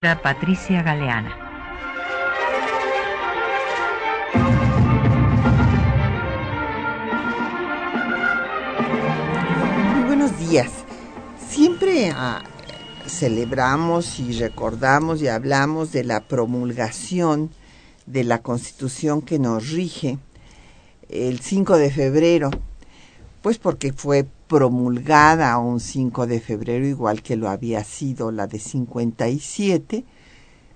Patricia Galeana. Muy buenos días. Siempre ah, celebramos y recordamos y hablamos de la promulgación de la constitución que nos rige el 5 de febrero, pues porque fue promulgada un 5 de febrero, igual que lo había sido la de 57,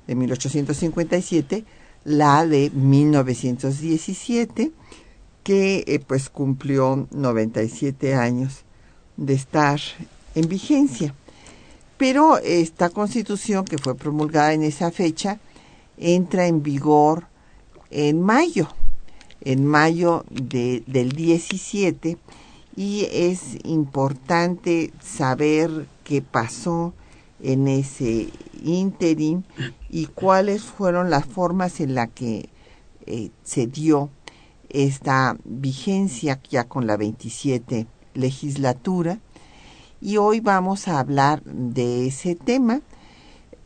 de 1857, la de 1917, que eh, pues cumplió 97 años de estar en vigencia. Pero esta constitución que fue promulgada en esa fecha entra en vigor en mayo, en mayo de, del 17 y es importante saber qué pasó en ese interim y cuáles fueron las formas en las que eh, se dio esta vigencia ya con la 27 legislatura y hoy vamos a hablar de ese tema.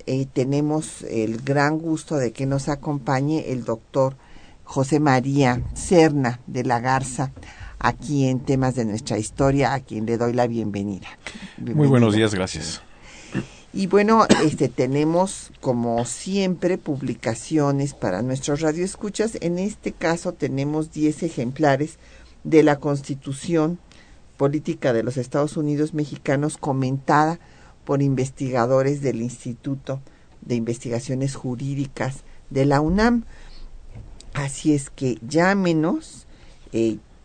Eh, tenemos el gran gusto de que nos acompañe el doctor José María Cerna de la Garza aquí en temas de nuestra historia, a quien le doy la bienvenida. Muy buenos días, gracias. Y bueno, este tenemos como siempre publicaciones para nuestros radioescuchas. En este caso tenemos 10 ejemplares de la Constitución Política de los Estados Unidos Mexicanos comentada por investigadores del Instituto de Investigaciones Jurídicas de la UNAM. Así es que llámenos, eh,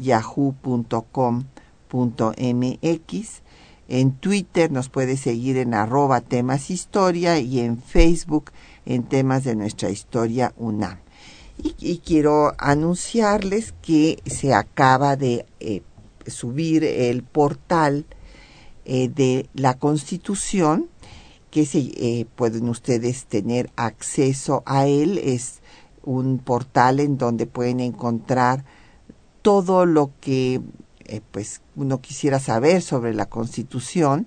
yahoo.com.mx. En Twitter nos puede seguir en arroba temas historia y en Facebook en temas de nuestra historia UNAM. Y, quiero anunciarles que se acaba de eh, subir el portal eh, de la Constitución, que se, eh, pueden ustedes tener acceso a él. Es un portal en donde pueden encontrar todo lo que eh, pues uno quisiera saber sobre la Constitución,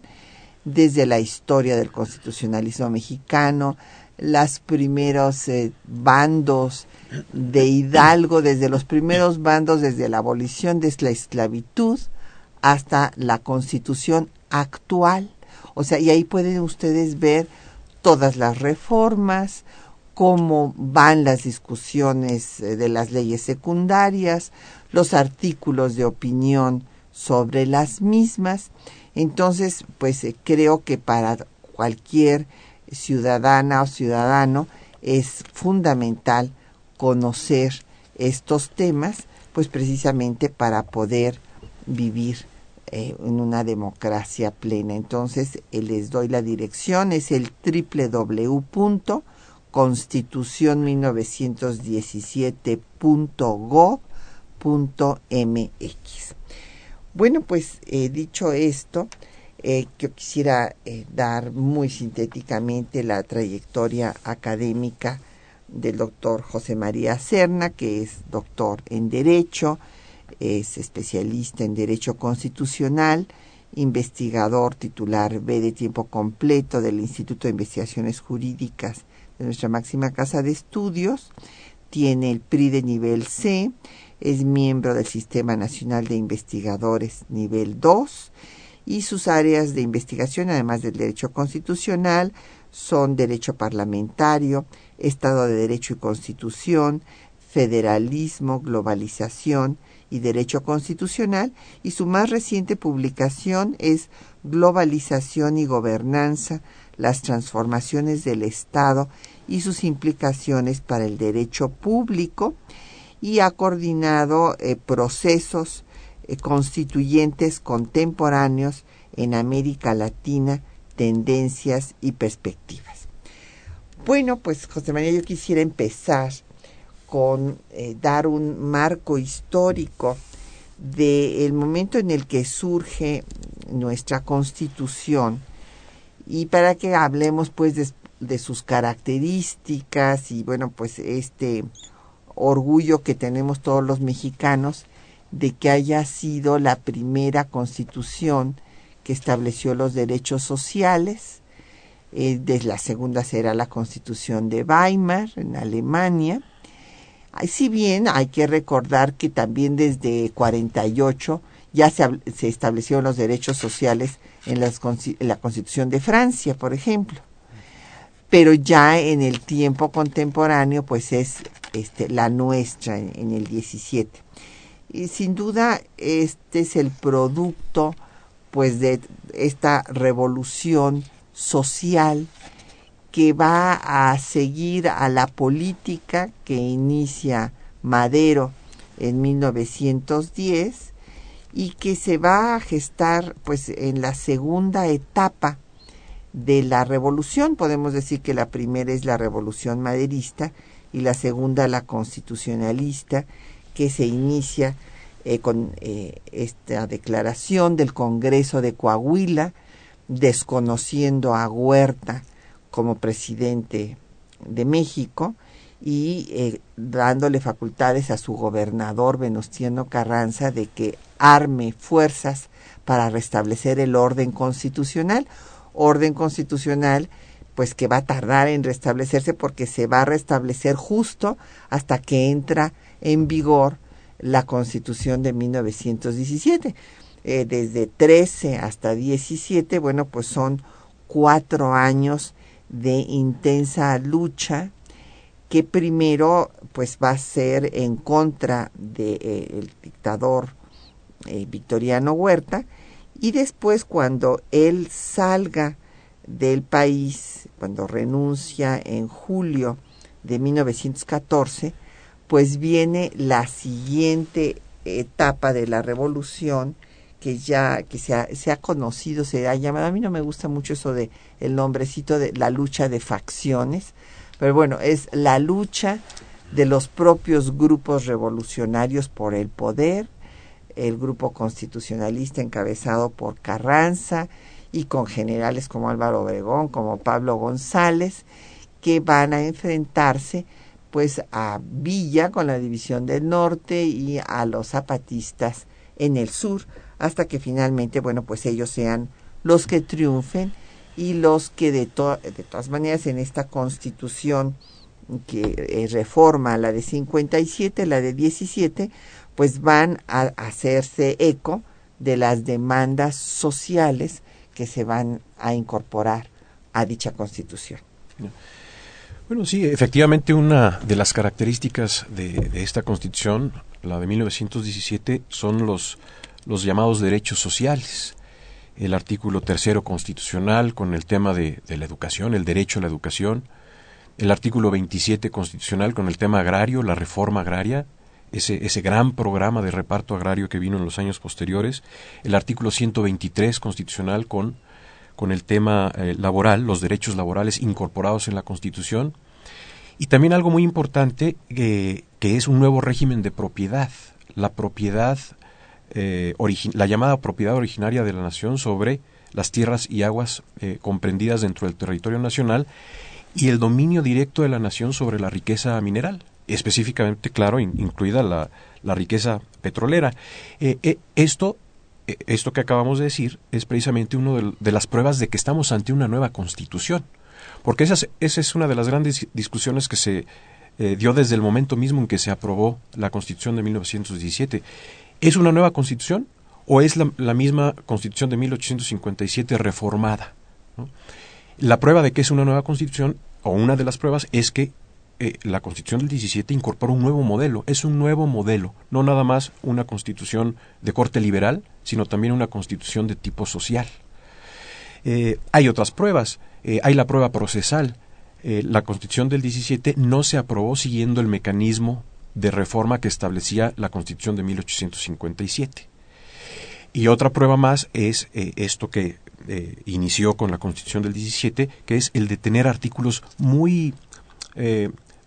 desde la historia del constitucionalismo mexicano, los primeros eh, bandos de Hidalgo, desde los primeros bandos, desde la abolición de la esclavitud hasta la constitución actual. O sea, y ahí pueden ustedes ver todas las reformas, cómo van las discusiones eh, de las leyes secundarias, los artículos de opinión sobre las mismas. Entonces, pues eh, creo que para cualquier ciudadana o ciudadano es fundamental conocer estos temas, pues precisamente para poder vivir eh, en una democracia plena. Entonces, eh, les doy la dirección, es el www.constitución1917.gov mx Bueno, pues eh, dicho esto, eh, yo quisiera eh, dar muy sintéticamente la trayectoria académica del doctor José María Serna, que es doctor en Derecho, es especialista en Derecho Constitucional, investigador titular B de tiempo completo del Instituto de Investigaciones Jurídicas de nuestra máxima casa de estudios, tiene el PRI de nivel C, es miembro del Sistema Nacional de Investigadores nivel 2 y sus áreas de investigación, además del derecho constitucional, son derecho parlamentario, Estado de Derecho y Constitución, federalismo, globalización y derecho constitucional, y su más reciente publicación es Globalización y Gobernanza, las transformaciones del Estado y sus implicaciones para el derecho público, y ha coordinado eh, procesos eh, constituyentes contemporáneos en América Latina, tendencias y perspectivas. Bueno, pues José María, yo quisiera empezar con eh, dar un marco histórico del momento en el que surge nuestra constitución y para que hablemos pues de, de sus características y bueno pues este orgullo que tenemos todos los mexicanos de que haya sido la primera constitución que estableció los derechos sociales. Eh, desde la segunda será la constitución de Weimar en Alemania. Si bien hay que recordar que también desde 48 ya se, se establecieron los derechos sociales en, en la Constitución de Francia, por ejemplo. Pero ya en el tiempo contemporáneo, pues es este, la nuestra en, el 17. Y sin duda este es el producto pues de esta revolución social que va a seguir a la política que inicia Madero en 1910 y que se va a gestar pues en la segunda etapa de la revolución podemos decir que la primera es la revolución maderista y la segunda la constitucionalista que se inicia eh, con eh, esta declaración del Congreso de Coahuila desconociendo a Huerta como presidente de México y eh, dándole facultades a su gobernador Venustiano Carranza de que arme fuerzas para restablecer el orden constitucional, orden constitucional pues que va a tardar en restablecerse porque se va a restablecer justo hasta que entra en vigor la Constitución de 1917. Eh, desde 13 hasta 17, bueno, pues son cuatro años de intensa lucha que primero pues va a ser en contra del de, eh, dictador eh, Victoriano Huerta y después cuando él salga del país cuando renuncia en julio de 1914, pues viene la siguiente etapa de la revolución que ya que se ha, conocido, se ha llamado, a mí no me gusta mucho eso de el nombrecito de la lucha de facciones, pero bueno, es la lucha de los propios grupos revolucionarios por el poder, el grupo constitucionalista encabezado por Carranza, y con generales como Álvaro Obregón, como Pablo González, que van a enfrentarse pues a Villa con la división del norte y a los zapatistas en el sur, hasta que finalmente, bueno, pues ellos sean los que triunfen y los que de, todas maneras en esta constitución que eh, reforma la de 57, la de 17, pues van a hacerse eco de las demandas sociales que se van a incorporar a dicha constitución. Bueno, sí, efectivamente una de las características de, esta constitución, la de 1917, son los, los llamados derechos sociales. El artículo tercero constitucional con el tema de, la educación, el derecho a la educación. El artículo 27 constitucional con el tema agrario, la reforma agraria ese, ese gran programa de reparto agrario que vino en los años posteriores, el artículo 123 constitucional con, con el tema eh, laboral, los derechos laborales incorporados en la Constitución, y también algo muy importante que es un nuevo régimen de propiedad, la propiedad, eh, la llamada propiedad originaria de la nación sobre las tierras y aguas eh, comprendidas dentro del territorio nacional y el dominio directo de la nación sobre la riqueza mineral específicamente, claro, incluida la, la, riqueza petrolera. Eh, eh, esto, eh, esto que acabamos de decir es precisamente una de, las pruebas de que estamos ante una nueva constitución, porque esa es, esa es una de las grandes discusiones que se dio desde el momento mismo en que se aprobó la constitución de 1917. ¿Es una nueva constitución o es la, la misma constitución de 1857 reformada? La prueba de que es una nueva constitución, o una de las pruebas, es que eh, la Constitución del 17 incorpora un nuevo modelo, es un nuevo modelo, no nada más una constitución de corte liberal, sino también una constitución de tipo social. Eh, hay otras pruebas, eh, hay la prueba procesal. la Constitución del 17 no se aprobó siguiendo el mecanismo de reforma que establecía la Constitución de 1857. Y otra prueba más es esto que inició con la Constitución del 17, que es el de tener artículos muy,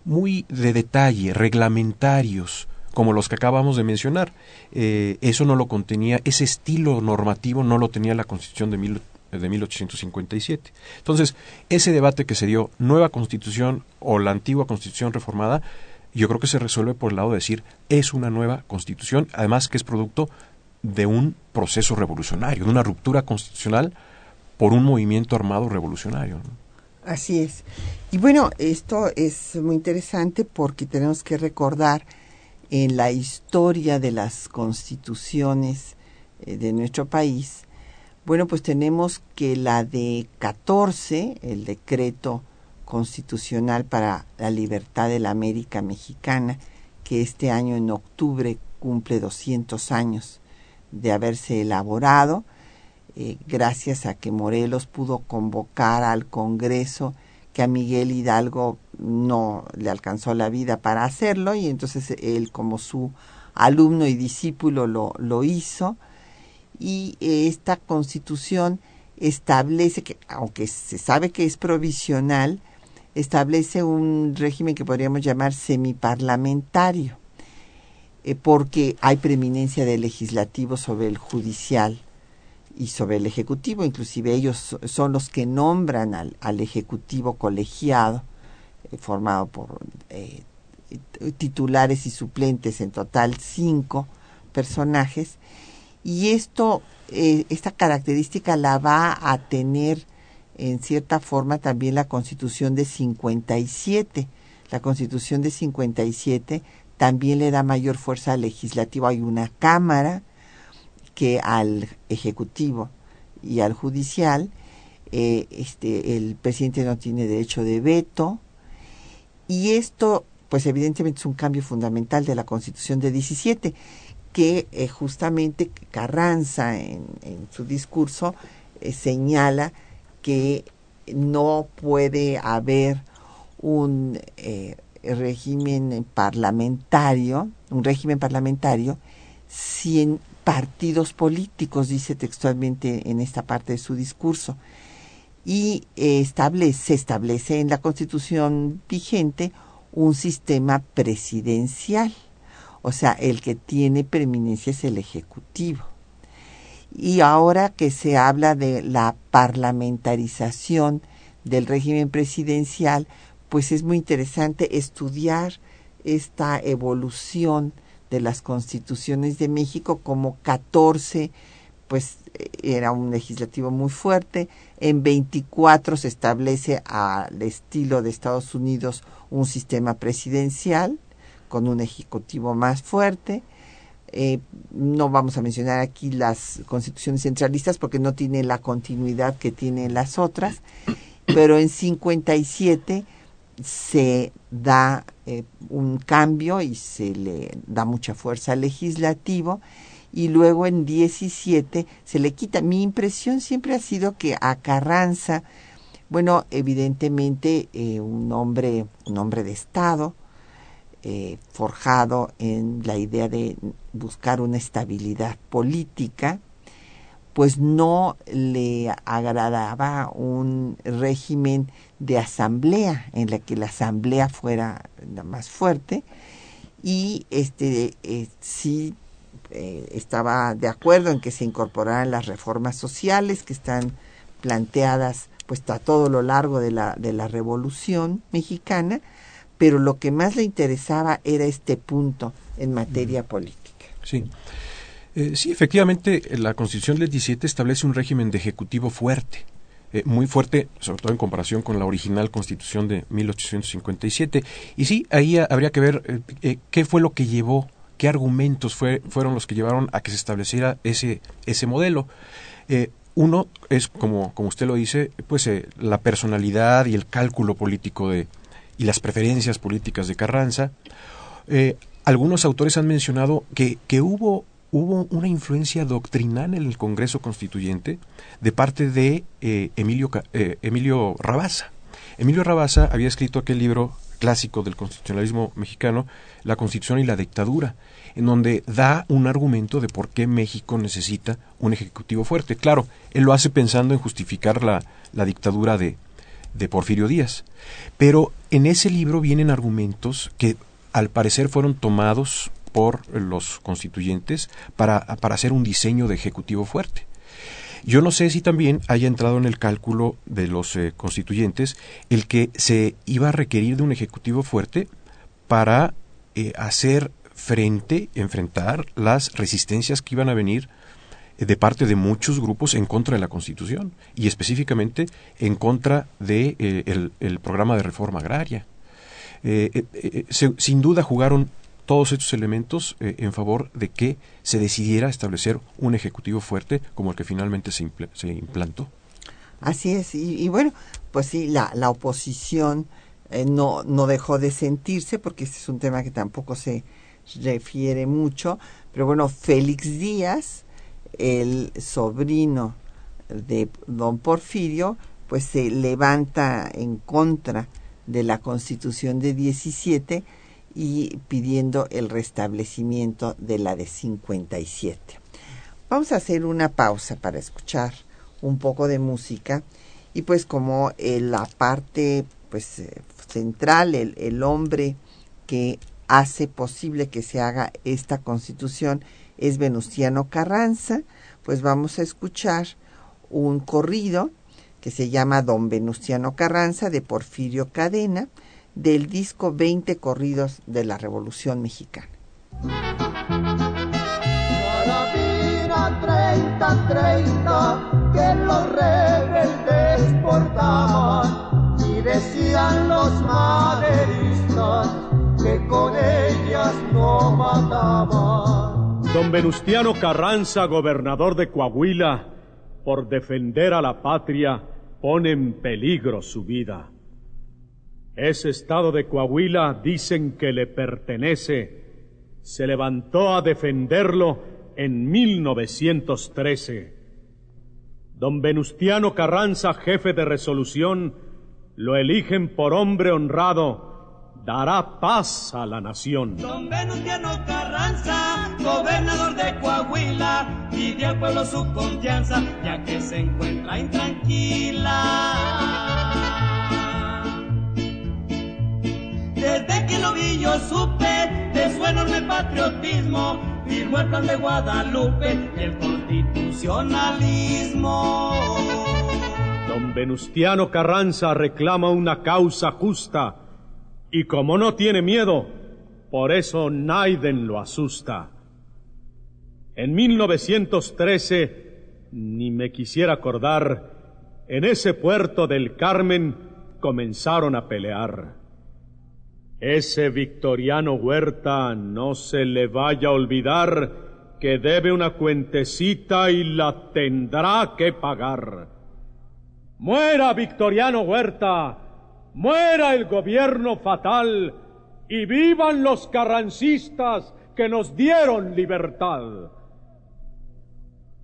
muy de detalle, reglamentarios, como los que acabamos de mencionar. Eh, eso no lo contenía, ese estilo normativo no lo tenía la Constitución de, mil, de 1857. Entonces, ese debate que se dio, nueva Constitución o la antigua Constitución reformada, yo creo que se resuelve por el lado de decir, es una nueva Constitución, además que es producto de un proceso revolucionario, de una ruptura constitucional por un movimiento armado revolucionario. Así es. Y bueno, esto es muy interesante porque tenemos que recordar en la historia de las constituciones eh, de nuestro país, bueno, pues tenemos que la de 14, el decreto constitucional para la libertad de la América Mexicana, que este año en octubre cumple 200 años de haberse elaborado, eh, gracias a que Morelos pudo convocar al Congreso, que a Miguel Hidalgo no le alcanzó la vida para hacerlo, y entonces él como su alumno y discípulo lo, lo hizo, y esta constitución establece que, aunque se sabe que es provisional, establece un régimen que podríamos llamar semiparlamentario, eh, porque hay preeminencia del legislativo sobre el judicial y sobre el Ejecutivo, inclusive ellos son los que nombran al, al Ejecutivo colegiado, eh, formado por eh, titulares y suplentes, en total cinco personajes, y esto, eh, esta característica la va a tener en cierta forma también la Constitución de 57. La Constitución de 57 también le da mayor fuerza legislativa. Hay una Cámara que al Ejecutivo y al Judicial, eh, este, el presidente no tiene derecho de veto. Y esto, pues evidentemente es un cambio fundamental de la Constitución de 17, que eh, justamente Carranza en, su discurso eh, señala que no puede haber un régimen parlamentario, un régimen parlamentario sin partidos políticos, dice textualmente en esta parte de su discurso. Y establece, se establece en la constitución vigente un sistema presidencial. O sea, el que tiene preeminencia es el Ejecutivo. Y ahora que se habla de la parlamentarización del régimen presidencial, pues es muy interesante estudiar esta evolución de las constituciones de México, como 14, pues era un legislativo muy fuerte, en 24 se establece al estilo de Estados Unidos un sistema presidencial con un ejecutivo más fuerte. Eh, no vamos a mencionar aquí las constituciones centralistas porque no tiene la continuidad que tienen las otras, pero en 57 se da eh, un cambio y se le da mucha fuerza al legislativo y luego en 17 se le quita. Mi impresión siempre ha sido que a Carranza, bueno, evidentemente eh, un hombre, un hombre de Estado, eh, forjado en la idea de buscar una estabilidad política, pues no le agradaba un régimen de asamblea en la que la asamblea fuera la más fuerte. Y este eh, sí eh, estaba de acuerdo en que se incorporaran las reformas sociales que están planteadas pues a todo lo largo de la de la revolución mexicana pero lo que más le interesaba era este punto en materia política. Sí eh, sí, efectivamente, la Constitución del 17 establece un régimen de ejecutivo fuerte, eh, muy fuerte, sobre todo en comparación con la original Constitución de 1857. Y sí, ahí habría que ver eh, qué fue lo que llevó, qué argumentos fue, fueron los que llevaron a que se estableciera ese, ese modelo. uno es, como, como usted lo dice, pues la personalidad y el cálculo político de, y las preferencias políticas de Carranza. algunos autores han mencionado que, que hubo hubo una influencia doctrinal en el Congreso Constituyente de parte de eh, Emilio, eh, Emilio Rabasa. Emilio Rabasa había escrito aquel libro clásico del constitucionalismo mexicano, la constitución y la dictadura, en donde da un argumento de por qué México necesita un ejecutivo fuerte. Claro, él lo hace pensando en justificar la, la dictadura de, de Porfirio Díaz. Pero en ese libro vienen argumentos que al parecer fueron tomados por los constituyentes para, para hacer un diseño de ejecutivo fuerte. Yo no sé si también haya entrado en el cálculo de los eh, constituyentes el que se iba a requerir de un ejecutivo fuerte para eh, hacer frente, enfrentar las resistencias que iban a venir eh, de parte de muchos grupos en contra de la Constitución y específicamente en contra de el, programa de reforma agraria. sin duda jugaron todos estos elementos eh, en favor de que se decidiera establecer un ejecutivo fuerte como el que finalmente se, se implantó. Así es, y, bueno, pues sí, la, la oposición eh, no, no dejó de sentirse, porque este es un tema que tampoco se refiere mucho, pero bueno, Félix Díaz, el sobrino de don Porfirio, pues se levanta en contra de la constitución de 17 y pidiendo el restablecimiento de la de 57. Vamos a hacer una pausa para escuchar un poco de música y pues como eh, la parte pues eh, central, el, el hombre que hace posible que se haga esta constitución es Venustiano Carranza, pues vamos a escuchar un corrido que se llama Don Venustiano Carranza de Porfirio Cadena, del disco 20 corridos de la Revolución Mexicana. Treinta, treinta, que los rebeldes portaban y decían los maderistas que con ellas no mataban. Don Venustiano Carranza, gobernador de Coahuila, por defender a la patria, pone en peligro su vida. Ese estado de Coahuila dicen que le pertenece. Se levantó a defenderlo en 1913. Don Venustiano Carranza, jefe de resolución, lo eligen por hombre honrado, dará paz a la nación. Don Venustiano Carranza, gobernador de Coahuila, pide al pueblo su confianza, ya que se encuentra intranquila. Desde que lo vi yo supe de su enorme patriotismo, firmó el plan de Guadalupe y el constitucionalismo. Don Venustiano Carranza reclama una causa justa y como no tiene miedo, por eso Naiden lo asusta. En 1913, ni me quisiera acordar, en ese puerto del Carmen comenzaron a pelear. Ese victoriano Huerta no se le vaya a olvidar que debe una cuentecita y la tendrá que pagar. Muera Victoriano Huerta, muera el gobierno fatal y vivan los carrancistas que nos dieron libertad.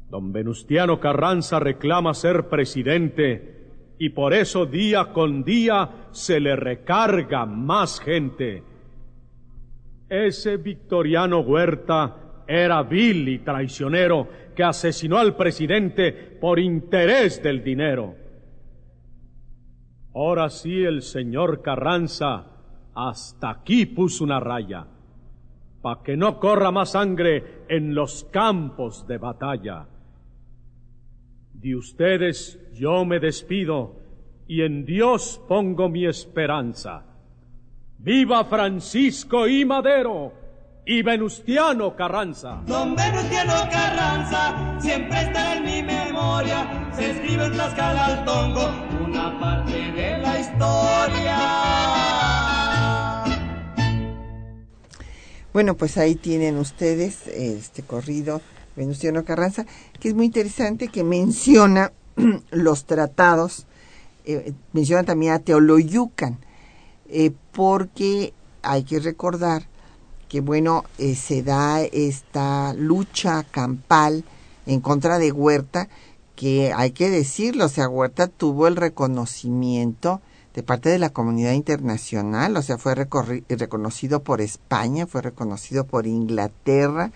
Don Venustiano Carranza reclama ser presidente y por eso día con día se le recarga más gente. Ese Victoriano Huerta era vil y traicionero que asesinó al presidente por interés del dinero. Ahora sí el señor Carranza hasta aquí puso una raya, para que no corra más sangre en los campos de batalla. De ustedes yo me despido y en Dios pongo mi esperanza. ¡Viva Francisco y Madero! y Venustiano Carranza. Don Venustiano Carranza siempre está en mi memoria. Se escribe en Tlaxcala al Tongo una parte de la historia. Bueno, pues ahí tienen ustedes este corrido Venustiano Carranza, que es muy interesante, que menciona los tratados, eh, menciona también a Teoloyucan, eh, porque hay que recordar que, bueno, eh, se da esta lucha campal en contra de Huerta, que hay que decirlo, o sea, Huerta tuvo el reconocimiento de parte de la comunidad internacional, o sea, fue reconocido por España, fue reconocido por Inglaterra.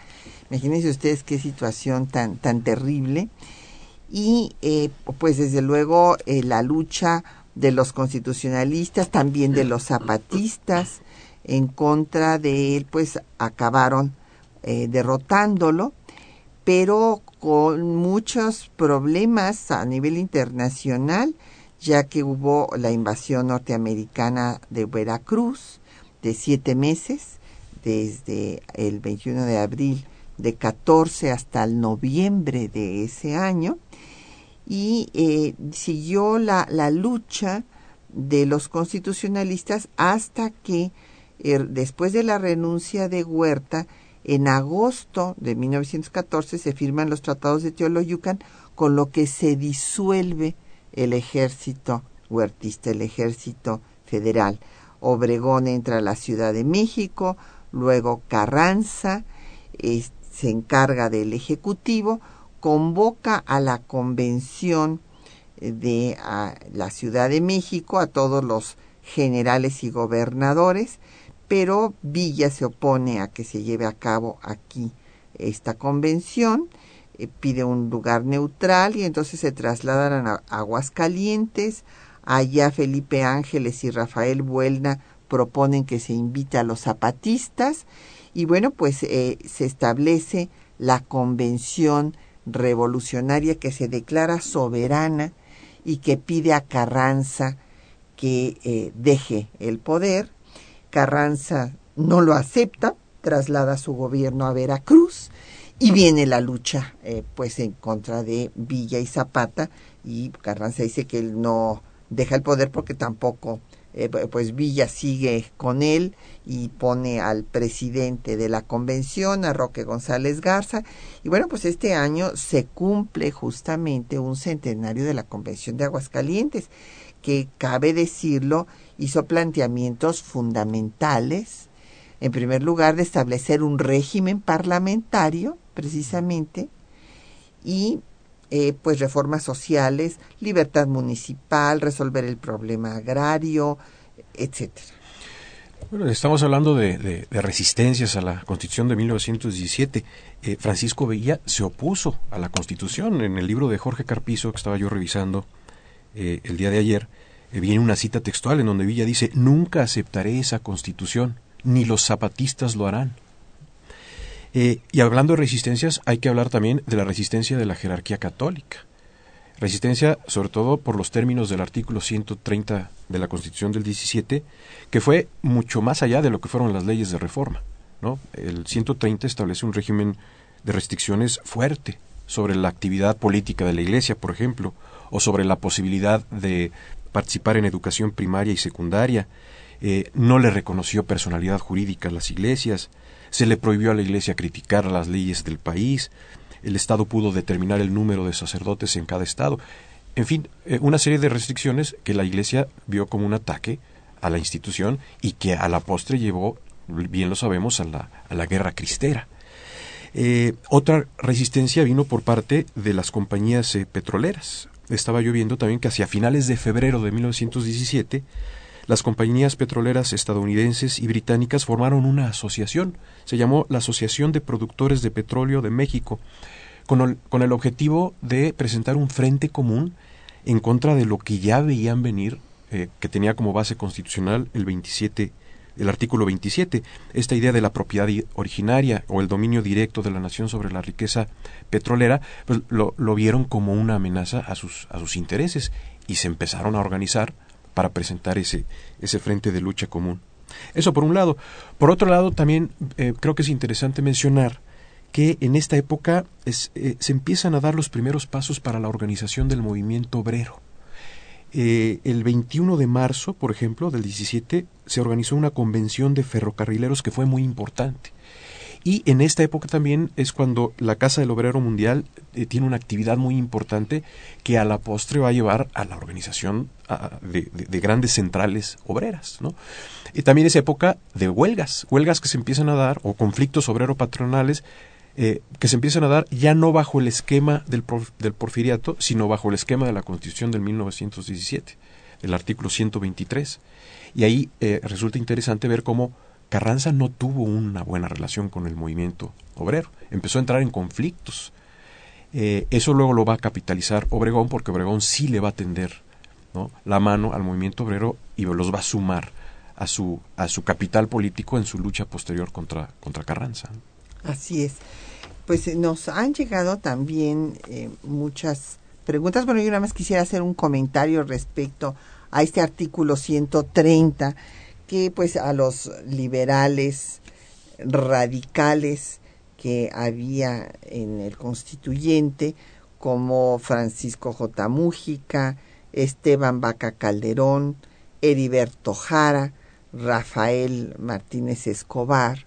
Imagínense ustedes qué situación tan, tan terrible. Y eh, pues desde luego eh, la lucha de los constitucionalistas, también de los zapatistas, en contra de él, pues acabaron eh, derrotándolo, pero con muchos problemas a nivel internacional ya que hubo la invasión norteamericana de Veracruz de siete meses, desde el 21 de abril de 14 hasta el noviembre de ese año, y eh, siguió la, la, lucha de los constitucionalistas hasta que er, después de la renuncia de Huerta, en agosto de 1914 se firman los tratados de Teoloyucan, con lo que se disuelve el ejército huertista, el ejército federal. Obregón entra a la Ciudad de México, luego Carranza se encarga del Ejecutivo, convoca a la convención de la Ciudad de México a todos los generales y gobernadores, pero Villa se opone a que se lleve a cabo aquí esta convención eh, pide un lugar neutral y entonces se trasladan a Aguascalientes. Allá Felipe Ángeles y Rafael Buelna proponen que se invite a los zapatistas y bueno, pues eh, se establece la convención revolucionaria que se declara soberana y que pide a Carranza que eh, deje el poder. Carranza no lo acepta, traslada su gobierno a Veracruz y viene la lucha eh, pues en contra de Villa y Zapata y Carranza dice que él no deja el poder porque tampoco eh, pues Villa sigue con él y pone al presidente de la convención, a Roque González Garza. Y bueno, pues este año se cumple justamente un centenario de la convención de Aguascalientes, que cabe decirlo, hizo planteamientos fundamentales. En primer lugar, de establecer un régimen parlamentario precisamente, y eh, pues reformas sociales, libertad municipal, resolver el problema agrario, etcétera. Bueno, estamos hablando de, resistencias a la Constitución de 1917. Eh, Francisco Villa se opuso a la Constitución. En el libro de Jorge Carpizo, que estaba yo revisando eh, el día de ayer, viene una cita textual en donde Villa dice, nunca aceptaré esa Constitución, ni los zapatistas lo harán. Eh, y hablando de resistencias, hay que hablar también de la resistencia de la jerarquía católica. Resistencia, sobre todo por los términos del artículo 130 de la Constitución del 17, que fue mucho más allá de lo que fueron las leyes de reforma. ¿no? El 130 establece un régimen de restricciones fuerte sobre la actividad política de la Iglesia, por ejemplo, o sobre la posibilidad de participar en educación primaria y secundaria. Eh, no le reconoció personalidad jurídica a las iglesias, se le prohibió a la Iglesia criticar las leyes del país, el Estado pudo determinar el número de sacerdotes en cada Estado. En fin, eh, una serie de restricciones que la Iglesia vio como un ataque a la institución y que a la postre llevó, bien lo sabemos, a la, a la guerra cristera. Eh, otra resistencia vino por parte de las compañías eh, petroleras. Estaba yo viendo también que hacia finales de febrero de 1917 las compañías petroleras estadounidenses y británicas formaron una asociación, se llamó la Asociación de Productores de Petróleo de México, con el, con el objetivo de presentar un frente común en contra de lo que ya veían venir, eh, que tenía como base constitucional el 27 el artículo 27, esta idea de la propiedad originaria o el dominio directo de la nación sobre la riqueza petrolera, pues lo, lo, vieron como una amenaza a sus, a sus intereses y se empezaron a organizar para presentar ese, ese frente de lucha común. Eso por un lado. Por otro lado, también eh, creo que es interesante mencionar que en esta época eh, se empiezan a dar los primeros pasos para la organización del movimiento obrero. Eh, el 21 de marzo, por ejemplo, del 17, se organizó una convención de ferrocarrileros que fue muy importante. Y en esta época también es cuando la Casa del Obrero Mundial eh, tiene una actividad muy importante que a la postre va a llevar a la organización de, grandes centrales obreras. ¿no? Y también es época de huelgas, huelgas que se empiezan a dar, o conflictos obrero-patronales eh, que se empiezan a dar ya no bajo el esquema del, del porfiriato, sino bajo el esquema de la Constitución del 1917 el artículo 123. Y ahí eh, resulta interesante ver cómo Carranza no tuvo una buena relación con el movimiento obrero, empezó a entrar en conflictos. Eh, eso luego lo va a capitalizar Obregón porque Obregón sí le va a tender la mano al movimiento obrero y los va a sumar a su, a su capital político en su lucha posterior contra, contra Carranza. Así es. Pues eh, nos han llegado también eh, muchas preguntas. Bueno, yo nada más quisiera hacer un comentario respecto a este artículo 130 que pues a los liberales radicales que había en el constituyente como Francisco J. Mújica, Esteban Vaca Calderón, Heriberto Jara, Rafael Martínez Escobar,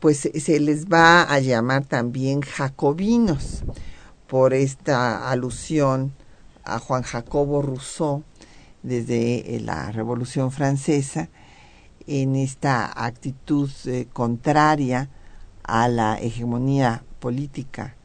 pues se les va a llamar también jacobinos por esta alusión a Juan Jacobo Rousseau desde la Revolución Francesa en esta actitud eh, contraria a la hegemonía política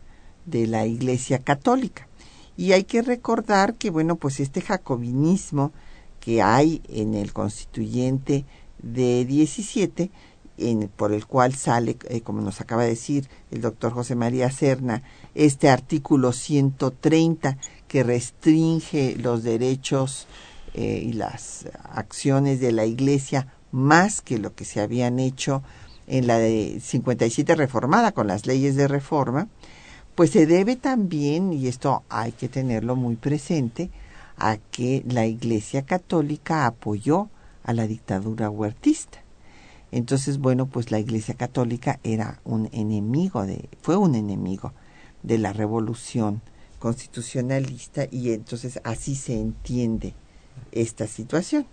de la Iglesia Católica. Y hay que recordar que, bueno, pues este jacobinismo que hay en el constituyente de 17, en, por el cual sale, eh, como nos acaba de decir el doctor José María Serna, este artículo 130 que restringe los derechos eh, y las acciones de la Iglesia más que lo que se habían hecho en la de 57 reformada con las leyes de reforma, pues se debe también, y esto hay que tenerlo muy presente, a que la Iglesia Católica apoyó a la dictadura huertista. Entonces, bueno, pues la Iglesia Católica era un enemigo de, fue un enemigo de la revolución constitucionalista y entonces así se entiende esta situación.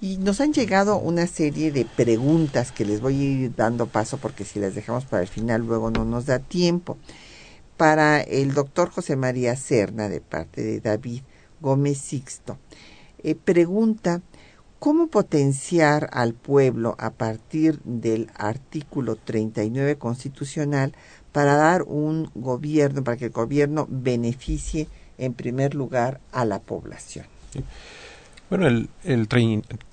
Y nos han llegado una serie de preguntas que les voy a ir dando paso porque si las dejamos para el final luego no nos da tiempo. Para el doctor José María Serna, de parte de David Gómez Sixto, eh, pregunta cómo potenciar al pueblo a partir del artículo 39 constitucional para dar un gobierno, para que el gobierno beneficie en primer lugar a la población. Bueno, el, el,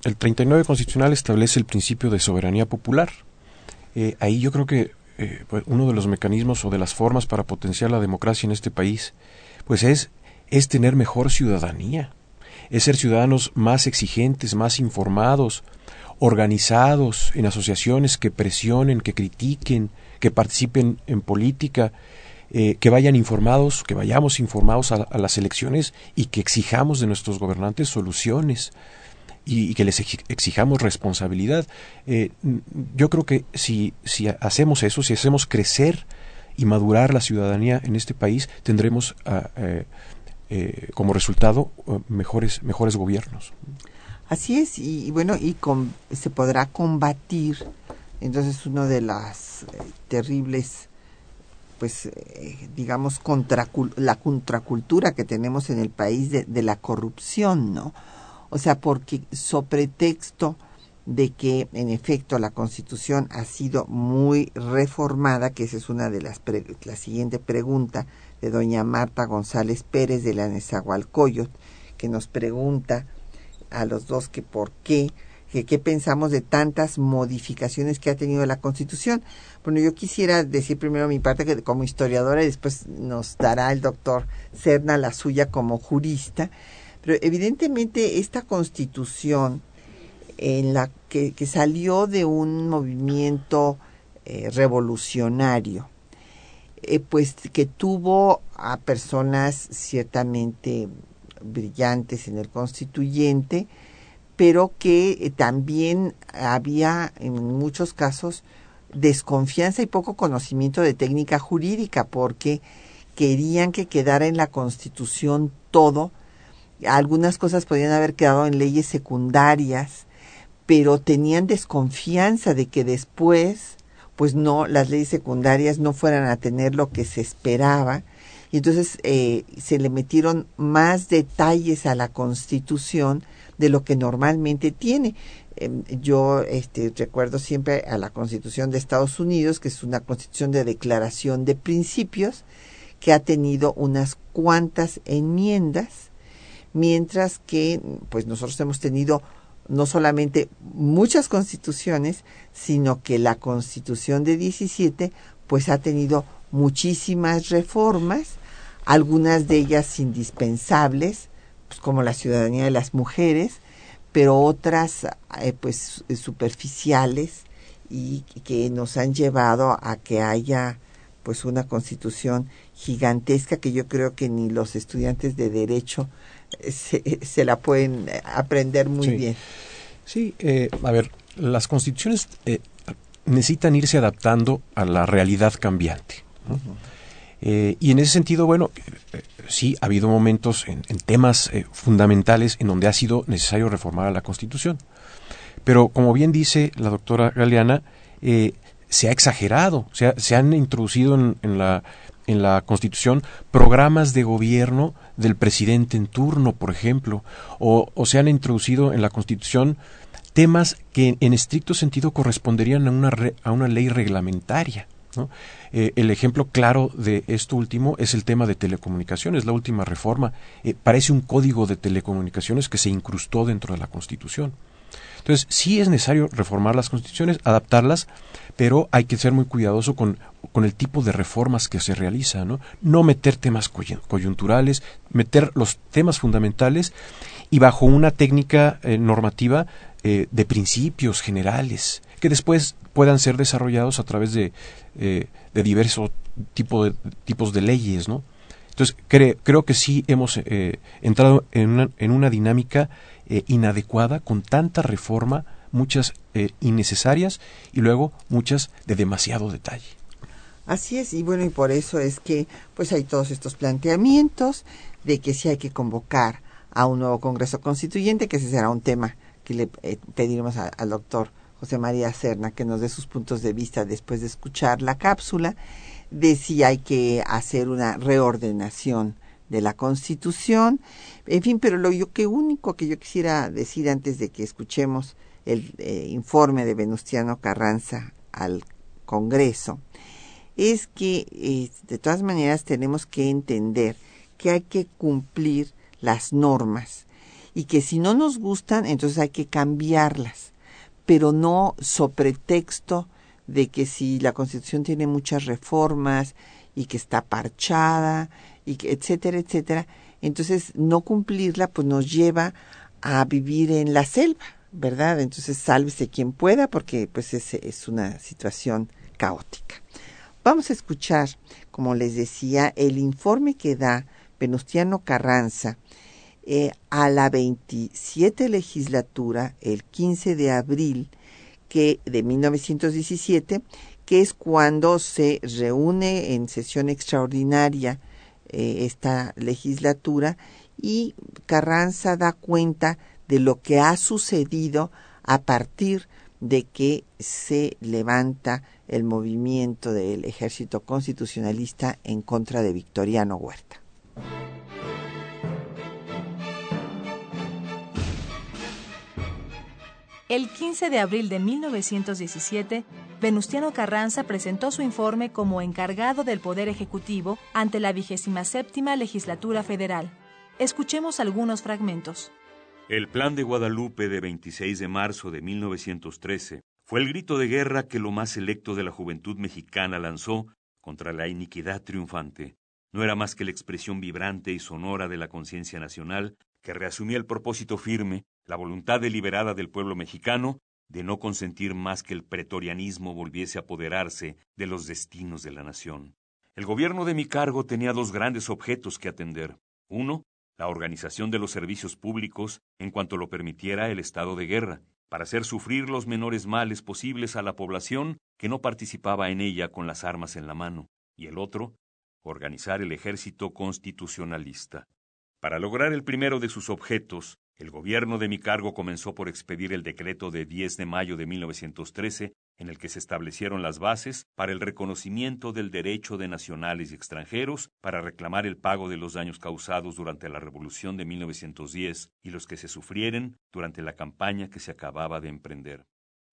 el 39 constitucional establece el principio de soberanía popular. Eh, ahí yo creo que eh, pues, uno de los mecanismos o de las formas para potenciar la democracia en este país, pues es, es tener mejor ciudadanía, es ser ciudadanos más exigentes, más informados, organizados en asociaciones que presionen, que critiquen, que participen en política, eh, que vayan informados, que vayamos informados a, las elecciones y que exijamos de nuestros gobernantes soluciones y, que les exijamos responsabilidad. Eh, yo creo que si, si hacemos eso, si hacemos crecer y madurar la ciudadanía en este país, tendremos ah, eh, como resultado mejores, mejores gobiernos. Así es, y, bueno, y se podrá combatir entonces uno de las terribles pues eh, digamos contra la contracultura que tenemos en el país de, de, la corrupción no o sea porque sobre texto de que en efecto la constitución ha sido muy reformada que esa es una de las la siguiente pregunta de doña Marta González Pérez de la Nezahualcóyotl que nos pregunta a los dos que por qué qué pensamos de tantas modificaciones que ha tenido la Constitución. Bueno, yo quisiera decir primero mi parte que como historiadora y después nos dará el doctor Cerna la suya como jurista, pero evidentemente esta Constitución en la que, que salió de un movimiento eh, revolucionario, eh, pues que tuvo a personas ciertamente brillantes en el constituyente, pero que eh, también había en muchos casos desconfianza y poco conocimiento de técnica jurídica porque querían que quedara en la Constitución todo. Algunas cosas podían haber quedado en leyes secundarias, pero tenían desconfianza de que después, pues no, las leyes secundarias no fueran a tener lo que se esperaba. Y entonces eh, se le metieron más detalles a la Constitución de lo que normalmente tiene. Em, yo este, recuerdo siempre a la Constitución de Estados Unidos, que es una constitución de declaración de principios, que ha tenido unas cuantas enmiendas, mientras que pues nosotros hemos tenido no solamente muchas constituciones, sino que la constitución de 17 pues ha tenido muchísimas reformas, algunas de ellas indispensables, pues, como la ciudadanía de las mujeres, pero otras eh, pues superficiales y que nos han llevado a que haya pues una constitución gigantesca que yo creo que ni los estudiantes de derecho eh, se, la pueden aprender muy bien. Sí, eh, a ver, las constituciones necesitan irse adaptando a la realidad cambiante. Y en ese sentido, bueno, sí ha habido momentos en, temas eh, fundamentales en donde ha sido necesario reformar la Constitución. Pero como bien dice la doctora Galeana, eh, se ha exagerado, se, se han introducido en, la, en la Constitución programas de gobierno del presidente en turno, por ejemplo, o, se han introducido en la Constitución temas que en estricto sentido corresponderían a una, a una ley reglamentaria. Eh, el ejemplo claro de esto último es el tema de telecomunicaciones, la última reforma. Eh, parece un código de telecomunicaciones que se incrustó dentro de la Constitución. Entonces, sí es necesario reformar las constituciones, adaptarlas, pero hay que ser muy cuidadoso con, el tipo de reformas que se realizan, ¿no? No meter temas coyunturales, meter los temas fundamentales y bajo una técnica eh, normativa de principios generales, que después puedan ser desarrollados a través de, de diversos tipo de, tipos de leyes, ¿no? Entonces, creo que sí hemos eh, entrado en una, en una dinámica eh, inadecuada con tanta reforma, muchas innecesarias y luego muchas de demasiado detalle. Así es, y bueno, y por eso es que pues hay todos estos planteamientos de que sí hay que convocar a un nuevo Congreso Constituyente, que ese será un tema que le pediremos al doctor José María Serna, que nos dé sus puntos de vista después de escuchar la cápsula, de si hay que hacer una reordenación de la Constitución, en fin, pero lo que único que yo quisiera decir antes de que escuchemos el eh, informe de Venustiano Carranza al Congreso, es que eh, de todas maneras tenemos que entender que hay que cumplir las normas y que si no nos gustan, entonces hay que cambiarlas pero no sobre texto de que si la Constitución tiene muchas reformas y que está parchada y que etcétera, etcétera, entonces no cumplirla pues nos lleva a vivir en la selva, ¿verdad? Entonces sálvese quien pueda porque pues es, es una situación caótica. Vamos a escuchar, como les decía, el informe que da Venustiano Carranza eh, a la 27 legislatura, el 15 de abril que, de 1917, que es cuando se reúne en sesión extraordinaria eh, esta legislatura y Carranza da cuenta de lo que ha sucedido a partir de que se levanta el movimiento del ejército constitucionalista en contra de Victoriano Huerta. El 15 de abril de 1917, Venustiano Carranza presentó su informe como encargado del Poder Ejecutivo ante la vigésima séptima legislatura federal. Escuchemos algunos fragmentos. El Plan de Guadalupe de 26 de marzo de 1913 fue el grito de guerra que lo más selecto de la juventud mexicana lanzó contra la iniquidad triunfante. No era más que la expresión vibrante y sonora de la conciencia nacional que reasumía el propósito firme la voluntad deliberada del pueblo mexicano de no consentir más que el pretorianismo volviese a apoderarse de los destinos de la nación. El gobierno de mi cargo tenía dos grandes objetos que atender. Uno, la organización de los servicios públicos en cuanto lo permitiera el estado de guerra, para hacer sufrir los menores males posibles a la población que no participaba en ella con las armas en la mano. Y el otro, organizar el ejército constitucionalista. Para lograr el primero de sus objetos, el gobierno de mi cargo comenzó por expedir el decreto de 10 de mayo de 1913, en el que se establecieron las bases para el reconocimiento del derecho de nacionales y extranjeros para reclamar el pago de los daños causados durante la Revolución de 1910 y los que se sufrieren durante la campaña que se acababa de emprender.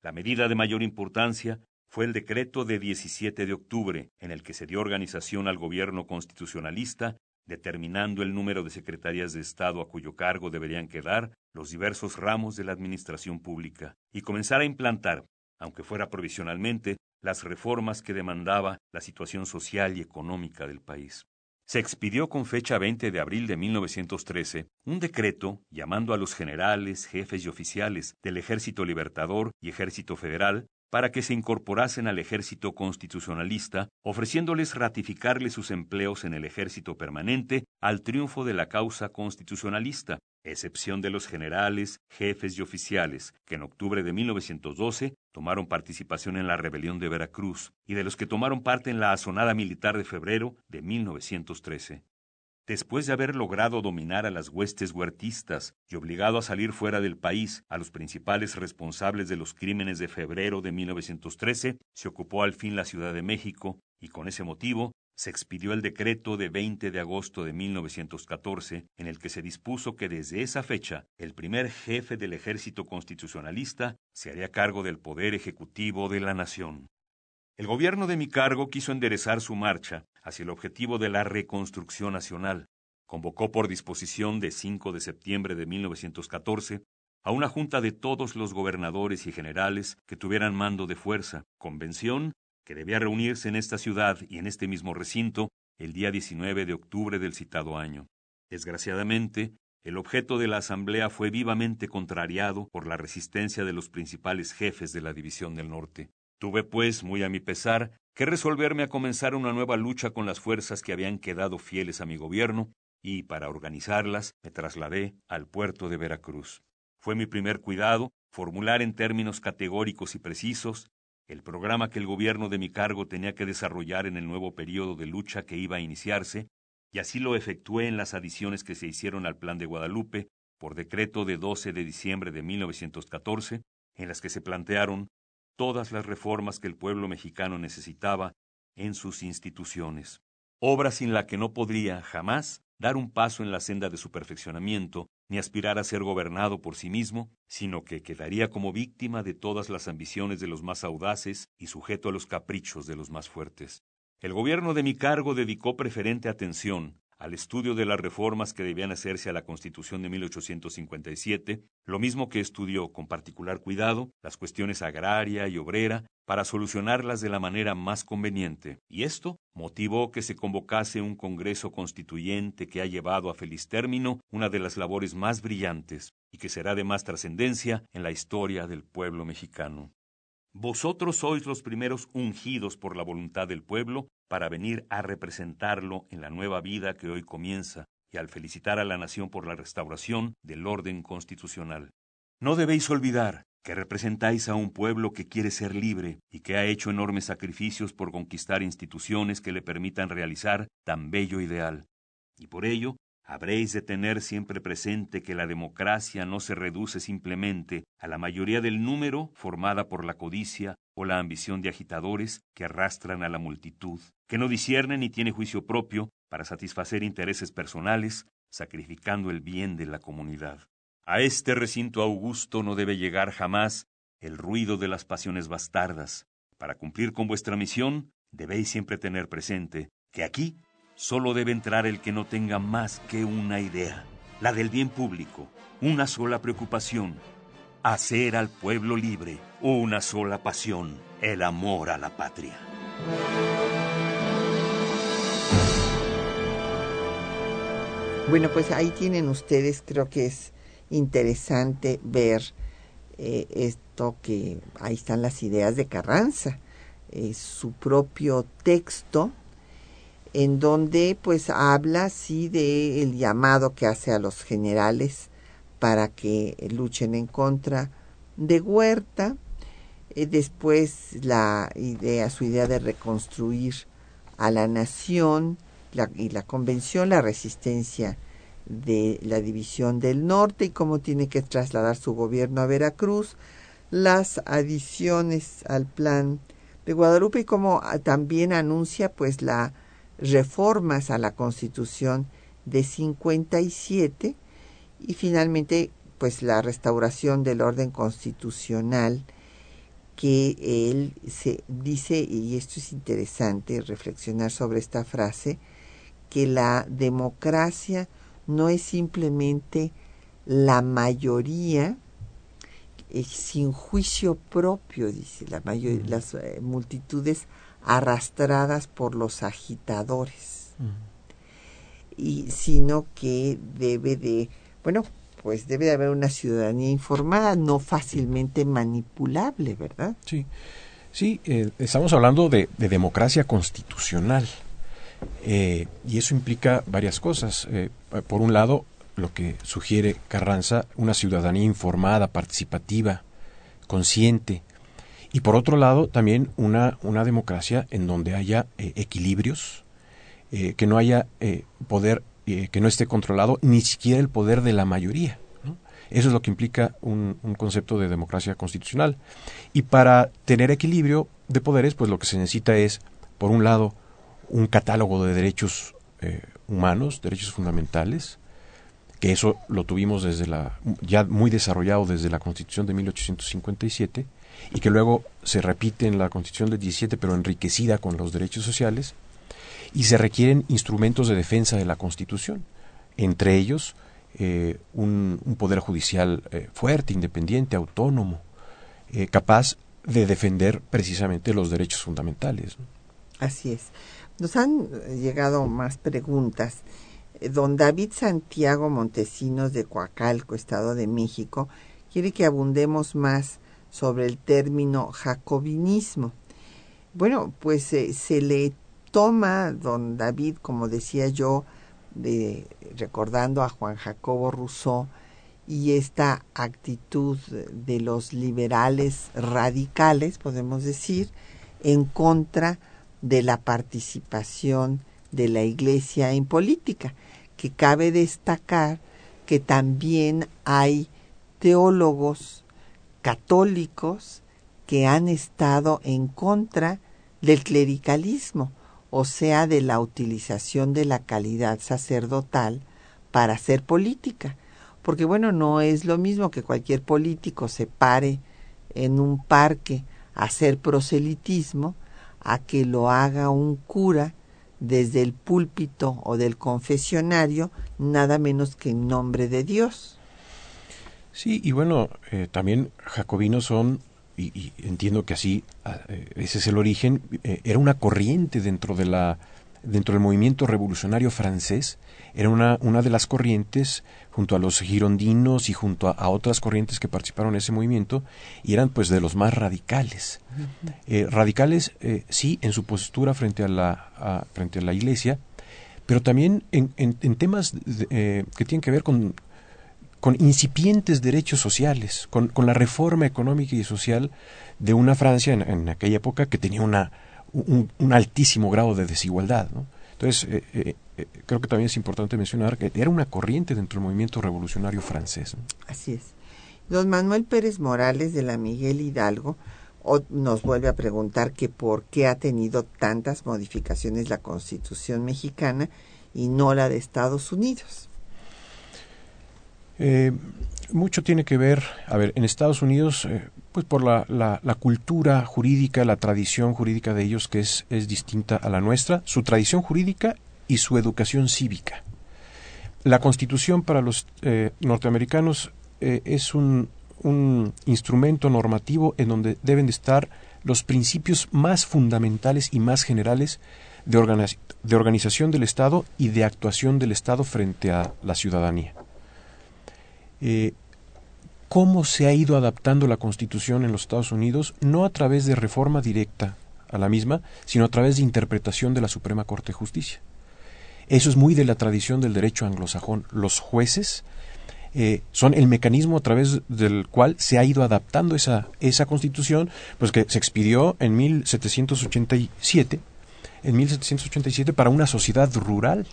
La medida de mayor importancia fue el decreto de 17 de octubre, en el que se dio organización al gobierno constitucionalista determinando el número de secretarías de Estado a cuyo cargo deberían quedar los diversos ramos de la administración pública, y comenzar a implantar, aunque fuera provisionalmente, las reformas que demandaba la situación social y económica del país. Se expidió con fecha 20 de abril de 1913 un decreto llamando a los generales, jefes y oficiales del Ejército Libertador y Ejército Federal para que se incorporasen al ejército constitucionalista, ofreciéndoles ratificarle sus empleos en el ejército permanente al triunfo de la causa constitucionalista, excepción de los generales, jefes y oficiales, que en octubre de 1912 tomaron participación en la rebelión de Veracruz, y de los que tomaron parte en la asonada militar de febrero de 1913. Después de haber logrado dominar a las huestes huertistas y obligado a salir fuera del país a los principales responsables de los crímenes de febrero de 1913, se ocupó al fin la Ciudad de México y con ese motivo se expidió el decreto de 20 de agosto de 1914, en el que se dispuso que desde esa fecha el primer jefe del ejército constitucionalista se haría cargo del poder ejecutivo de la nación. El gobierno de mi cargo quiso enderezar su marcha hacia el objetivo de la reconstrucción nacional. Convocó por disposición de 5 de septiembre de 1914 a una junta de todos los gobernadores y generales que tuvieran mando de fuerza, convención que debía reunirse en esta ciudad y en este mismo recinto el día 19 de octubre del citado año. Desgraciadamente, el objeto de la asamblea fue vivamente contrariado por la resistencia de los principales jefes de la División del Norte. Tuve, pues, muy a mi pesar, que resolverme a comenzar una nueva lucha con las fuerzas que habían quedado fieles a mi gobierno, y para organizarlas me trasladé al puerto de Veracruz. Fue mi primer cuidado formular en términos categóricos y precisos el programa que el gobierno de mi cargo tenía que desarrollar en el nuevo periodo de lucha que iba a iniciarse, y así lo efectué en las adiciones que se hicieron al Plan de Guadalupe por decreto de 12 de diciembre de 1914, en las que se plantearon todas las reformas que el pueblo mexicano necesitaba en sus instituciones, obra sin la que no podría jamás dar un paso en la senda de su perfeccionamiento, ni aspirar a ser gobernado por sí mismo, sino que quedaría como víctima de todas las ambiciones de los más audaces y sujeto a los caprichos de los más fuertes. El gobierno de mi cargo dedicó preferente atención al estudio de las reformas que debían hacerse a la Constitución de 1857, lo mismo que estudió con particular cuidado las cuestiones agraria y obrera para solucionarlas de la manera más conveniente, y esto motivó que se convocase un Congreso Constituyente que ha llevado a feliz término una de las labores más brillantes y que será de más trascendencia en la historia del pueblo mexicano. Vosotros sois los primeros ungidos por la voluntad del pueblo para venir a representarlo en la nueva vida que hoy comienza y al felicitar a la nación por la restauración del orden constitucional. No debéis olvidar que representáis a un pueblo que quiere ser libre y que ha hecho enormes sacrificios por conquistar instituciones que le permitan realizar tan bello ideal. Y por ello Habréis de tener siempre presente que la democracia no se reduce simplemente a la mayoría del número formada por la codicia o la ambición de agitadores que arrastran a la multitud, que no discierne ni tiene juicio propio para satisfacer intereses personales, sacrificando el bien de la comunidad. A este recinto augusto no debe llegar jamás el ruido de las pasiones bastardas. Para cumplir con vuestra misión, debéis siempre tener presente que aquí Solo debe entrar el que no tenga más que una idea, la del bien público, una sola preocupación, hacer al pueblo libre, una sola pasión, el amor a la patria. Bueno, pues ahí tienen ustedes, creo que es interesante ver eh, esto que ahí están las ideas de Carranza, eh, su propio texto en donde pues habla sí de el llamado que hace a los generales para que luchen en contra de Huerta, eh, después la idea, su idea de reconstruir a la nación y la convención, la resistencia de la división del norte y cómo tiene que trasladar su gobierno a Veracruz, las adiciones al plan de Guadalupe y cómo ah, también anuncia pues la reformas a la Constitución de 57 y finalmente pues la restauración del orden constitucional que él se dice y esto es interesante reflexionar sobre esta frase que la democracia no es simplemente la mayoría eh, sin juicio propio, dice, la mayoría, las eh, multitudes arrastradas por los agitadores, y sino que debe de, bueno, pues debe de haber una ciudadanía informada, no fácilmente manipulable, ¿verdad? Sí, sí, eh, estamos hablando de, democracia constitucional. y eso implica varias cosas. por un lado, lo que sugiere Carranza, una ciudadanía informada, participativa, consciente, y por otro lado también una, una democracia en donde haya eh, equilibrios, eh, que no haya eh, poder que no esté controlado ni siquiera el poder de la mayoría. Eso es lo que implica un, un, concepto de democracia constitucional. Y para tener equilibrio de poderes, pues lo que se necesita es, por un lado, un catálogo de derechos humanos, derechos fundamentales, que eso lo tuvimos desde la ya muy desarrollado desde la Constitución de 1857 y que luego se repite en la Constitución del 17 pero enriquecida con los derechos sociales y se requieren instrumentos de defensa de la Constitución, entre ellos eh, un, poder judicial eh, fuerte, independiente, autónomo, eh, capaz de defender precisamente los derechos fundamentales. Así es. Nos han llegado más preguntas don David Santiago Montesinos de Coacalco, Estado de México, quiere que abundemos más sobre el término jacobinismo. Bueno, pues eh, se le toma, don David, como decía yo, de, recordando a Juan Jacobo Rousseau, y esta actitud de los liberales radicales, podemos decir, en contra de la participación de la Iglesia en política que cabe destacar que también hay teólogos católicos que han estado en contra del clericalismo, o sea, de la utilización de la calidad sacerdotal para hacer política. Porque bueno, no es lo mismo que cualquier político se pare en un parque a hacer proselitismo a que lo haga un cura desde el púlpito o del confesionario, nada menos que en nombre de Dios. Sí, y bueno, eh, también jacobinos son, y, entiendo que así, ah, eh, ese es el origen, eh, era una corriente dentro de la dentro del movimiento revolucionario francés, era una, una de las corrientes junto a los girondinos y junto a, otras corrientes que participaron en ese movimiento y eran pues de los más radicales. Eh, radicales eh, sí en su postura frente a la, frente a la iglesia, pero también en, en, temas eh, que tienen que ver con, con incipientes derechos sociales, con, con, la reforma económica y social de una Francia en aquella época que tenía una, un, altísimo grado de desigualdad. ¿no? Entonces, eh, eh, eh, creo que también es importante mencionar que era una corriente dentro del movimiento revolucionario francés. Así es. Don Manuel Pérez Morales de la Miguel Hidalgo nos vuelve a preguntar que por qué ha tenido tantas modificaciones la Constitución mexicana y no la de Estados Unidos. Mucho tiene que ver, a ver, en Estados Unidos pues por la, cultura jurídica, la tradición jurídica de ellos que es, es distinta a la nuestra, su tradición jurídica y su educación cívica. La constitución para los eh, norteamericanos eh, es un, instrumento normativo en donde deben de estar los principios más fundamentales y más generales de organización del Estado y de actuación del Estado frente a la ciudadanía. Eh, cómo se ha ido adaptando la Constitución en los Estados Unidos, no a través de reforma directa a la misma, sino a través de interpretación de la Suprema Corte de Justicia. Eso es muy de la tradición del derecho anglosajón. Los jueces eh, son el mecanismo a través del cual se ha ido adaptando esa, esa constitución, pues que se expidió en 1787, en 1787 para una sociedad rural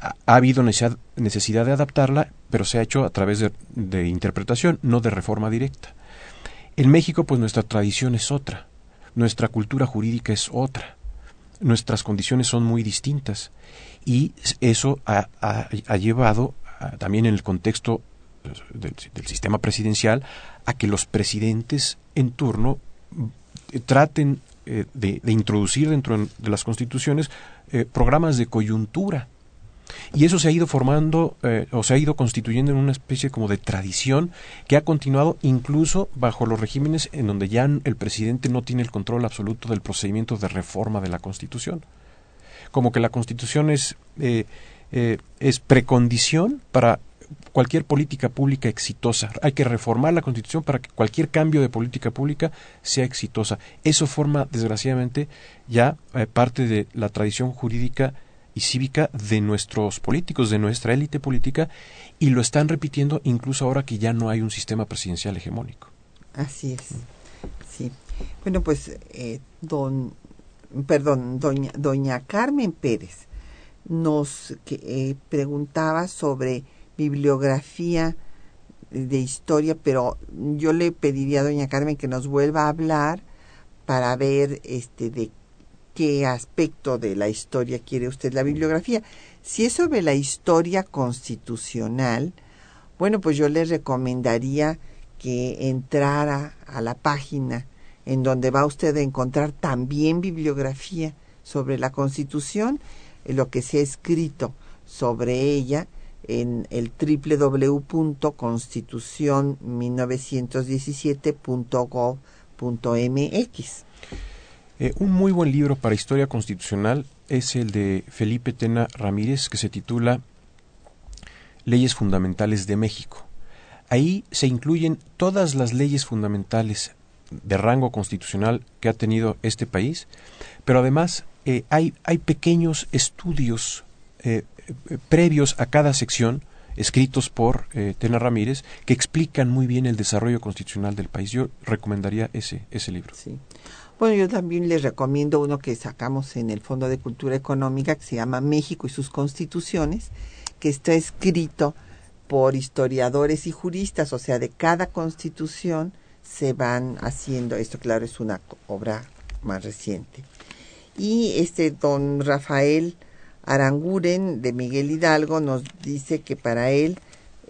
ha, habido necesidad, de adaptarla, pero se ha hecho a través de, interpretación, no de reforma directa. En México, pues nuestra tradición es otra, nuestra cultura jurídica es otra, nuestras condiciones son muy distintas y eso ha, llevado también en el contexto pues, del, sistema presidencial a que los presidentes en turno eh, traten eh, de, introducir dentro de las constituciones eh, programas de coyuntura. Y eso se ha ido formando o se ha ido constituyendo en una especie como de tradición que ha continuado incluso bajo los regímenes en donde ya el presidente no tiene el control absoluto del procedimiento de reforma de la Constitución. Como que la Constitución es, es precondición para cualquier política pública exitosa. Hay que reformar la Constitución para que cualquier cambio de política pública sea exitosa. Eso forma, desgraciadamente, ya eh, parte de la tradición jurídica cívica de nuestros políticos, de nuestra élite política, y lo están repitiendo incluso ahora que ya no hay un sistema presidencial hegemónico. Así es. Sí. Bueno, pues, eh, don, perdón, doña, doña Carmen Pérez nos eh, preguntaba sobre bibliografía de historia, pero yo le pediría a doña Carmen que nos vuelva a hablar para ver este de qué aspecto de la historia quiere usted la bibliografía. Si es sobre la historia constitucional, bueno, pues yo le recomendaría que entrara a la página en donde va usted a encontrar también bibliografía sobre la Constitución, lo que se ha escrito sobre ella en el www.constitución1917.gov.mx. Eh, un muy buen libro para historia constitucional es el de Felipe Tena Ramírez que se titula Leyes Fundamentales de México. Ahí se incluyen todas las leyes fundamentales de rango constitucional que ha tenido este país, pero además eh, hay, hay pequeños estudios eh, previos a cada sección, escritos por Tena Ramírez, que explican muy bien el desarrollo constitucional del país. Yo recomendaría ese, ese libro. Sí. Bueno, yo también les recomiendo uno que sacamos en el Fondo de Cultura Económica, que se llama México y sus constituciones, que está escrito por historiadores y juristas, o sea, de cada constitución se van haciendo, esto claro es una obra más reciente. Y este don Rafael Aranguren de Miguel Hidalgo nos dice que para él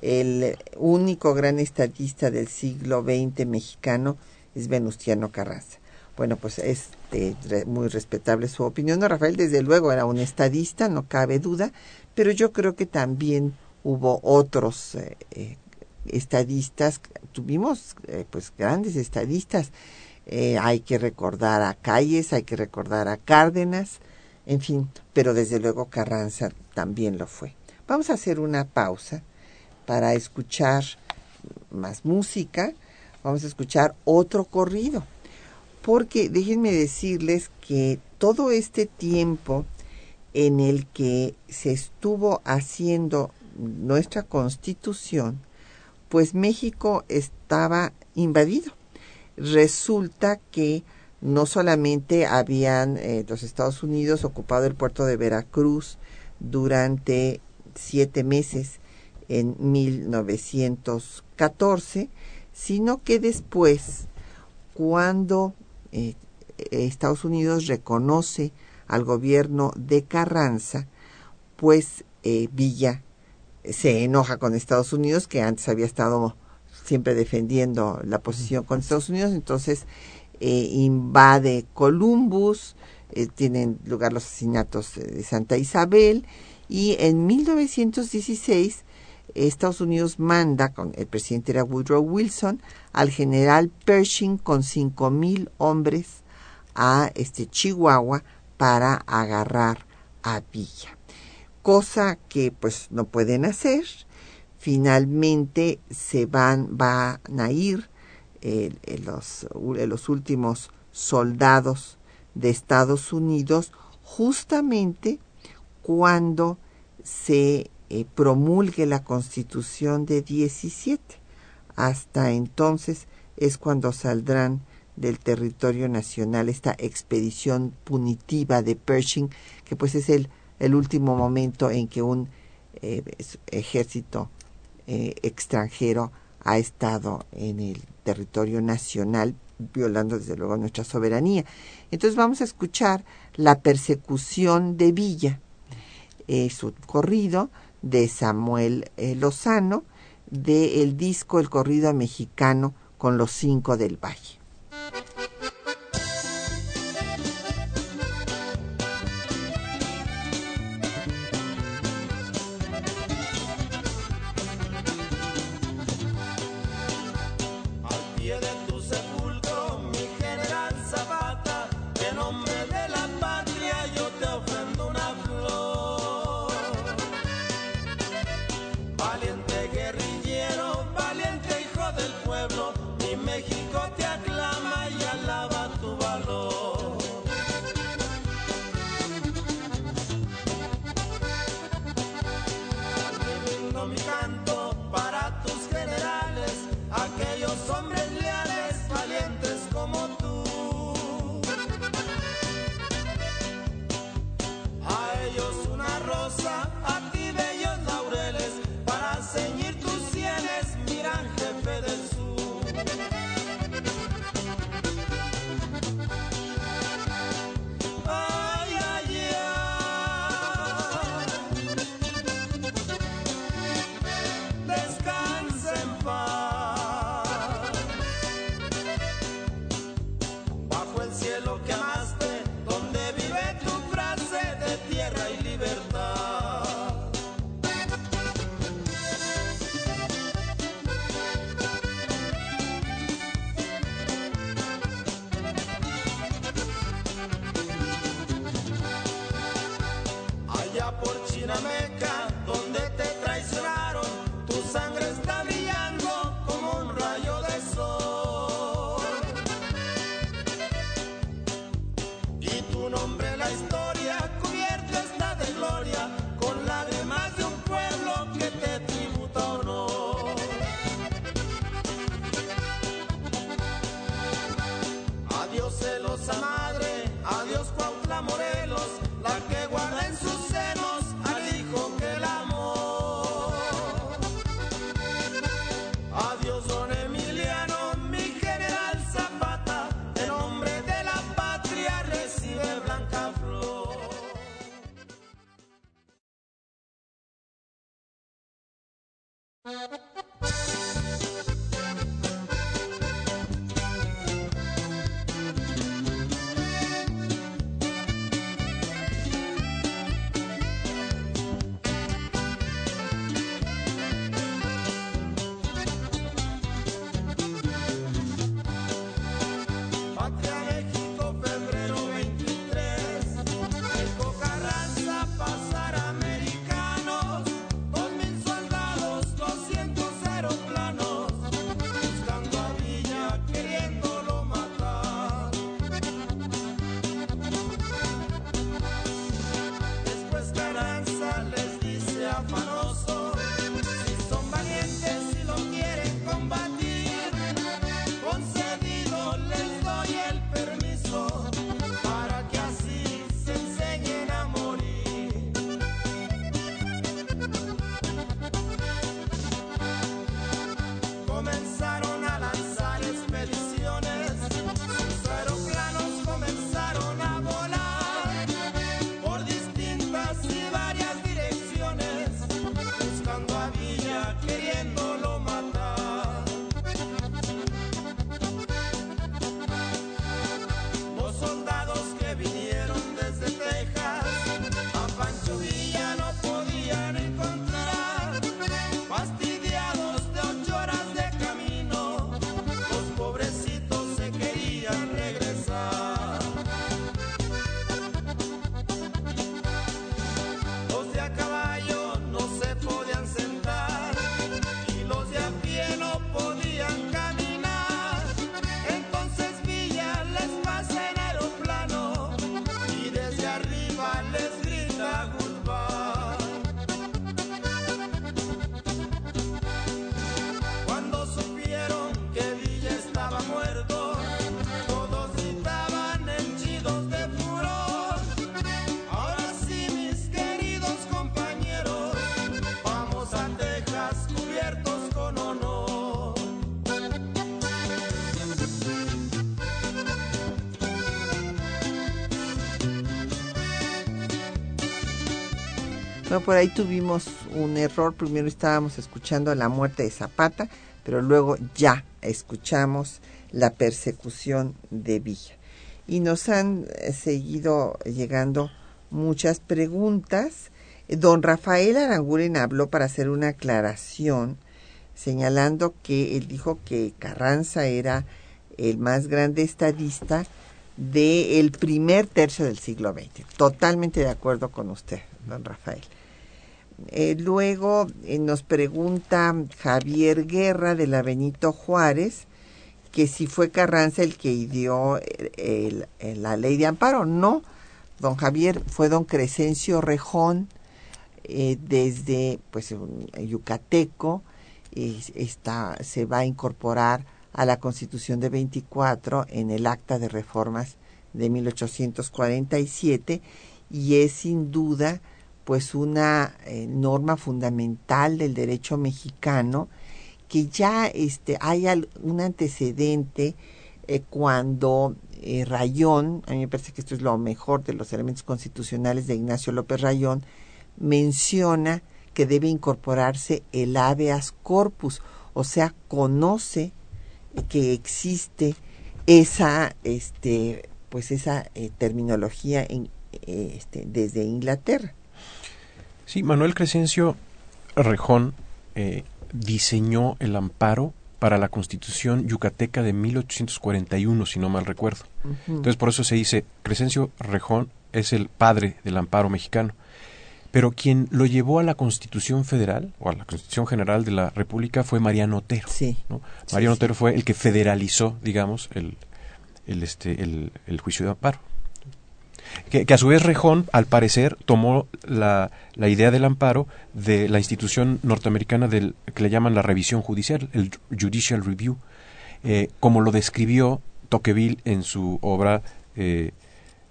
el único gran estadista del siglo XX mexicano es Venustiano Carranza. Bueno, pues es muy respetable su opinión. No, Rafael, desde luego, era un estadista, no cabe duda, pero yo creo que también hubo otros eh, eh, estadistas, tuvimos eh, pues grandes estadistas. hay que recordar a Calles, hay que recordar a Cárdenas, en fin, pero desde luego Carranza también lo fue. Vamos a hacer una pausa para escuchar más música. Vamos a escuchar otro corrido. Porque déjenme decirles que todo este tiempo en el que se estuvo haciendo nuestra constitución, pues México estaba invadido. Resulta que no solamente habían eh, los Estados Unidos ocupado el puerto de Veracruz durante siete meses en 1914, sino que después, cuando eh, Estados Unidos reconoce al gobierno de Carranza, pues eh, Villa se enoja con Estados Unidos, que antes había estado siempre defendiendo la posición con Estados Unidos, entonces eh, invade Columbus, eh, tienen lugar los asesinatos de Santa Isabel y en 1916 Estados Unidos manda, con el presidente era Woodrow Wilson, al general Pershing con cinco mil hombres a este Chihuahua para agarrar a Villa. Cosa que pues no pueden hacer. Finalmente se van, van a ir los, los últimos soldados de Estados Unidos justamente cuando se eh, promulgue la constitución de 17. Hasta entonces es cuando saldrán del territorio nacional esta expedición punitiva de Pershing, que pues es el, el último momento en que un eh, ejército eh, extranjero ha estado en el territorio nacional, violando desde luego nuestra soberanía. Entonces vamos a escuchar La persecución de Villa. Es un corrido de Samuel eh, Lozano del disco El corrido mexicano con los cinco del valle. Por ahí tuvimos un error. Primero estábamos escuchando la muerte de Zapata, pero luego ya escuchamos la persecución de Villa. Y nos han eh, seguido llegando muchas preguntas. Don Rafael Aranguren habló para hacer una aclaración, señalando que él dijo que Carranza era el más grande estadista del primer tercio del siglo XX. Totalmente de acuerdo con usted, don Rafael. Eh, luego eh, nos pregunta Javier Guerra de la Benito Juárez que si fue Carranza el que dio la ley de amparo. No, don Javier fue don Crescencio Rejón eh, desde pues yucateco está, se va a incorporar a la Constitución de 24 en el Acta de Reformas de 1847 y es sin duda pues una eh, norma fundamental del derecho mexicano que ya este hay un antecedente eh, cuando eh, Rayón, a mí me parece que esto es lo mejor de los elementos constitucionales de Ignacio López Rayón, menciona que debe incorporarse el habeas corpus, o sea, conoce que existe esa este pues esa terminología en, este, desde Inglaterra. Sí, Manuel Crescencio Rejón eh, diseñó el amparo para la Constitución yucateca de 1841, si no mal recuerdo. Entonces, por eso se dice, Crescencio Rejón es el padre del amparo mexicano. pero quien lo llevó a la Constitución Federal o a la Constitución General de la República fue Mariano Otero. Sí. ¿no? Mariano Otero fue el que federalizó, digamos, el, el, este, el, el juicio de amparo. Que, que, a su vez Rejón, al parecer, tomó la, la, idea del amparo de la institución norteamericana del que le llaman la revisión judicial, el Judicial Review, eh, como lo describió Tocqueville en su obra eh,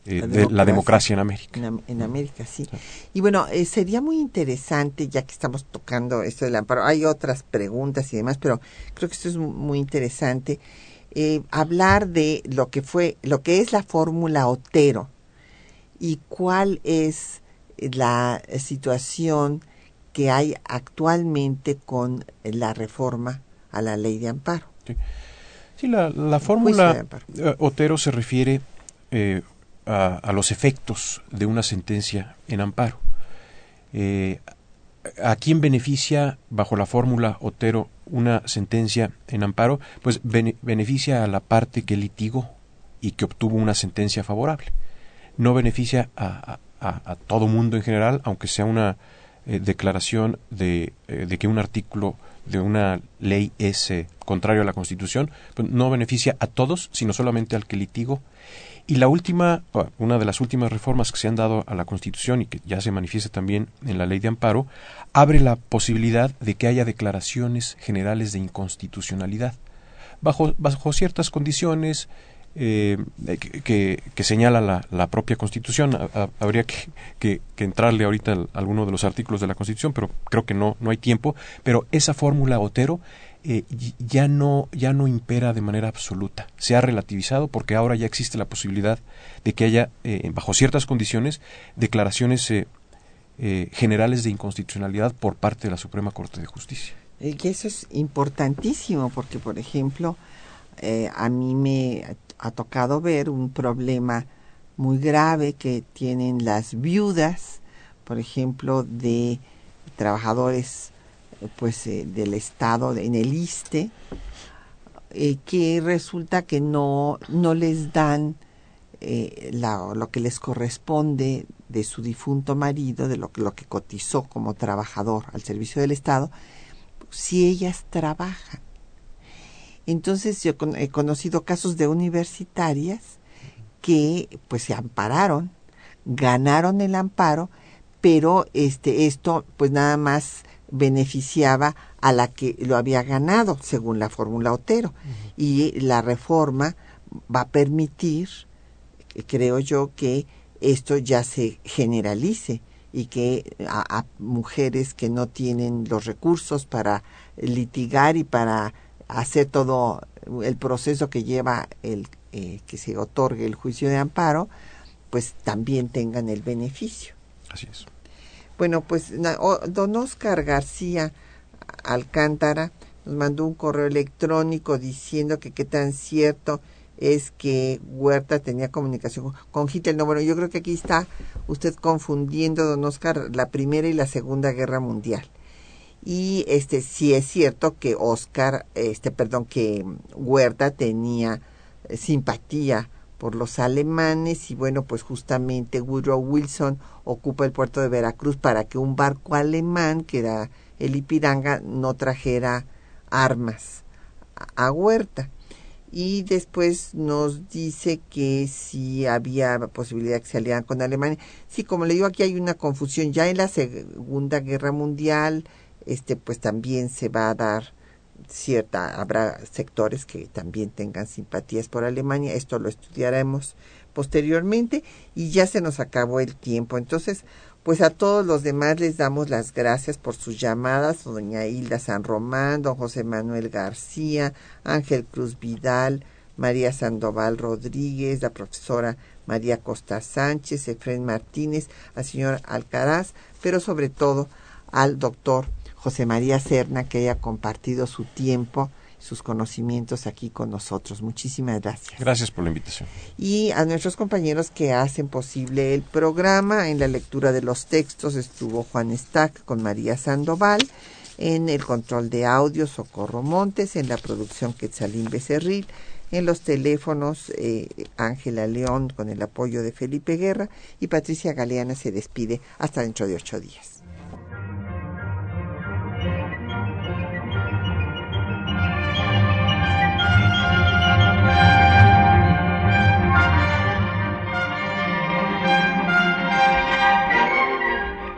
eh, La de la democracia. democracia en América. En, Am- en América, sí. Y bueno, eh, sería muy interesante, ya que estamos tocando esto del amparo, hay otras preguntas y demás, pero creo que esto es mu- muy interesante, hablar de lo que fue, lo que es la fórmula Otero y cuál es la situación que hay actualmente con la reforma a la ley de amparo. Sí, la, fórmula eh, Otero se refiere eh, a, a los efectos de una sentencia en amparo. Eh, ¿A quién beneficia bajo la fórmula Otero una sentencia en amparo? Pues bene- beneficia a la parte que litigó y que obtuvo una sentencia favorable. No beneficia a, todo mundo en general, aunque sea una eh, declaración de, eh, de que un artículo de una ley es eh, contrario a la Constitución, pues no beneficia a todos, sino solamente al que litigó. Y la última, una de las últimas reformas que se han dado a la Constitución y que ya se manifiesta también en la ley de amparo, abre la posibilidad de que haya declaraciones generales de inconstitucionalidad. Bajo ciertas condiciones eh, que, señala la, propia Constitución, Ha- ha- habría que, entrarle ahorita a alguno de los artículos de la Constitución, pero creo que no, no hay tiempo. Pero esa fórmula Otero eh, ya no ya no impera de manera absoluta. Se ha relativizado porque ahora ya existe la posibilidad de que haya, eh, bajo ciertas condiciones, declaraciones eh, eh, generales de inconstitucionalidad por parte de la Suprema Corte de Justicia. Y eso es importantísimo porque, por ejemplo, a mí me ha tocado ver un problema muy grave que tienen las viudas, por ejemplo, de trabajadores pues eh, del Estado en el ISTE, eh, que resulta que no, no les dan eh, la- lo que les corresponde de su difunto marido, de lo, lo que cotizó como trabajador al servicio del Estado, si ellas trabajan. Entonces yo con- he conocido casos de universitarias que pues se ampararon, ganaron el amparo, pero este esto pues nada más beneficiaba a la que lo había ganado según la fórmula Otero. Y la reforma va a permitir eh, creo yo que esto ya se generalice y que a, a mujeres que no tienen los recursos para litigar y para hacer todo el proceso que lleva el eh, que se otorgue el juicio de amparo, pues también tengan el beneficio. Así es. Bueno, pues na- o- don Oscar García Alcántara nos mandó un correo electrónico diciendo que qué tan cierto es que Huerta tenía comunicación con Hitler. No, bueno, yo creo que aquí está usted confundiendo, don Oscar, la Primera y la Segunda Guerra Mundial. Y este sí es cierto que Oscar, este, perdón, que Huerta tenía eh, simpatía por los alemanes y bueno, pues justamente Woodrow Wilson ocupa el puerto de Veracruz para que un barco alemán, que era el Ipiranga, no trajera armas a, Huerta. Y después nos dice que si había posibilidad que se aliaran con Alemania. Sí, como le digo, aquí hay una confusión. Ya en la Segunda Guerra Mundial, este, pues también se va a dar cierta, habrá sectores que también tengan simpatías por Alemania, esto lo estudiaremos posteriormente y ya se nos acabó el tiempo. Entonces, pues a todos los demás les damos las gracias por sus llamadas, doña Hilda San Román, don José Manuel García, Ángel Cruz Vidal, María Sandoval Rodríguez, la profesora María Costa Sánchez, Efren Martínez, al señor Alcaraz, pero sobre todo al doctor José María Serna que haya compartido su tiempo, sus conocimientos aquí con nosotros. Muchísimas gracias. Gracias por la invitación. Y a nuestros compañeros que hacen posible el programa, en la lectura de los textos estuvo Juan Stack con María Sandoval, en el control de audio Socorro Montes, en la producción Quetzalín Becerril, En los teléfonos, eh, Ángela León con el apoyo de Felipe Guerra y Patricia Galeana se despide hasta dentro de ocho días.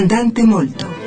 Andante molto.